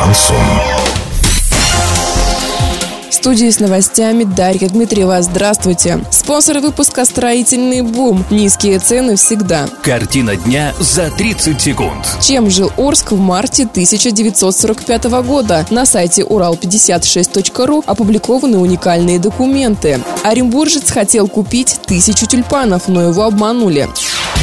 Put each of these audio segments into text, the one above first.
Шансон. В студии с новостями Дарья Дмитриева. Здравствуйте. Спонсор выпуска «Строительный бум». Низкие цены всегда. Картина дня за 30 секунд. Чем жил Орск в марте 1945 года? На сайте урал56.ру опубликованы уникальные документы. Оренбуржец хотел купить тысячу тюльпанов, но его обманули.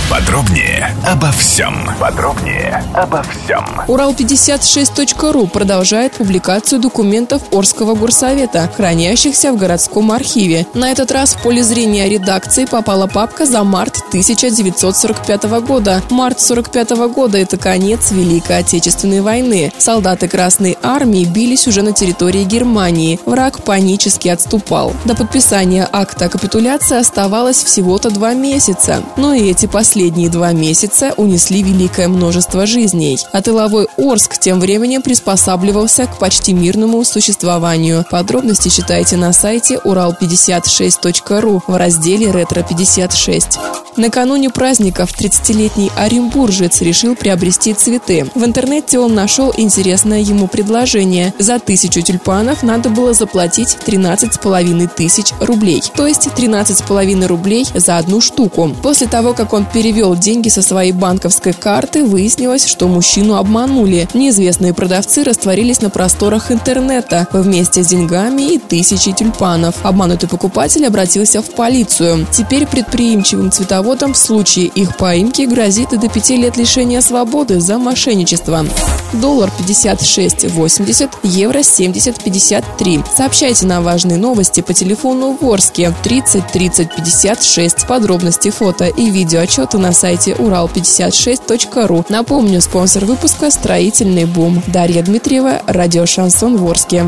Подробнее обо всем. Подробнее обо всем. Урал56.ру продолжает публикацию документов Орского горсовета, хранящихся в городском архиве. На этот раз в поле зрения редакции попала папка за март 1945 года. Март 45 года – это конец Великой Отечественной войны. Солдаты Красной Армии бились уже на территории Германии. Враг панически отступал. До подписания акта капитуляции оставалось всего-то два месяца. Но и эти последние два месяца унесли великое множество жизней. А тыловой Орск тем временем приспосабливался к почти мирному существованию. Подробности читайте на сайте урал56.ру в разделе «Ретро-56». Накануне праздников 30-летний оренбуржец решил приобрести цветы. В интернете он нашел интересное ему предложение. За тысячу тюльпанов надо было заплатить 13,5 тысяч рублей. То есть 13,5 рублей за одну штуку. После того, как он перевел деньги со своей банковской карты, выяснилось, что мужчину обманули. Неизвестные продавцы растворились на просторах интернета вместе с деньгами и тысячей тюльпанов. Обманутый покупатель обратился в полицию. Теперь предприимчивым цветовым заводам в случае их поимки грозит и до пяти лет лишения свободы за мошенничество. Доллар 56.80, евро 70.53. Сообщайте нам важные новости по телефону Ворске 30 30 56. Подробности фото и видео отчеты на сайте урал56.ру. Напомню, спонсор выпуска «Строительный бум». Дарья Дмитриева, радио «Шансон Ворске».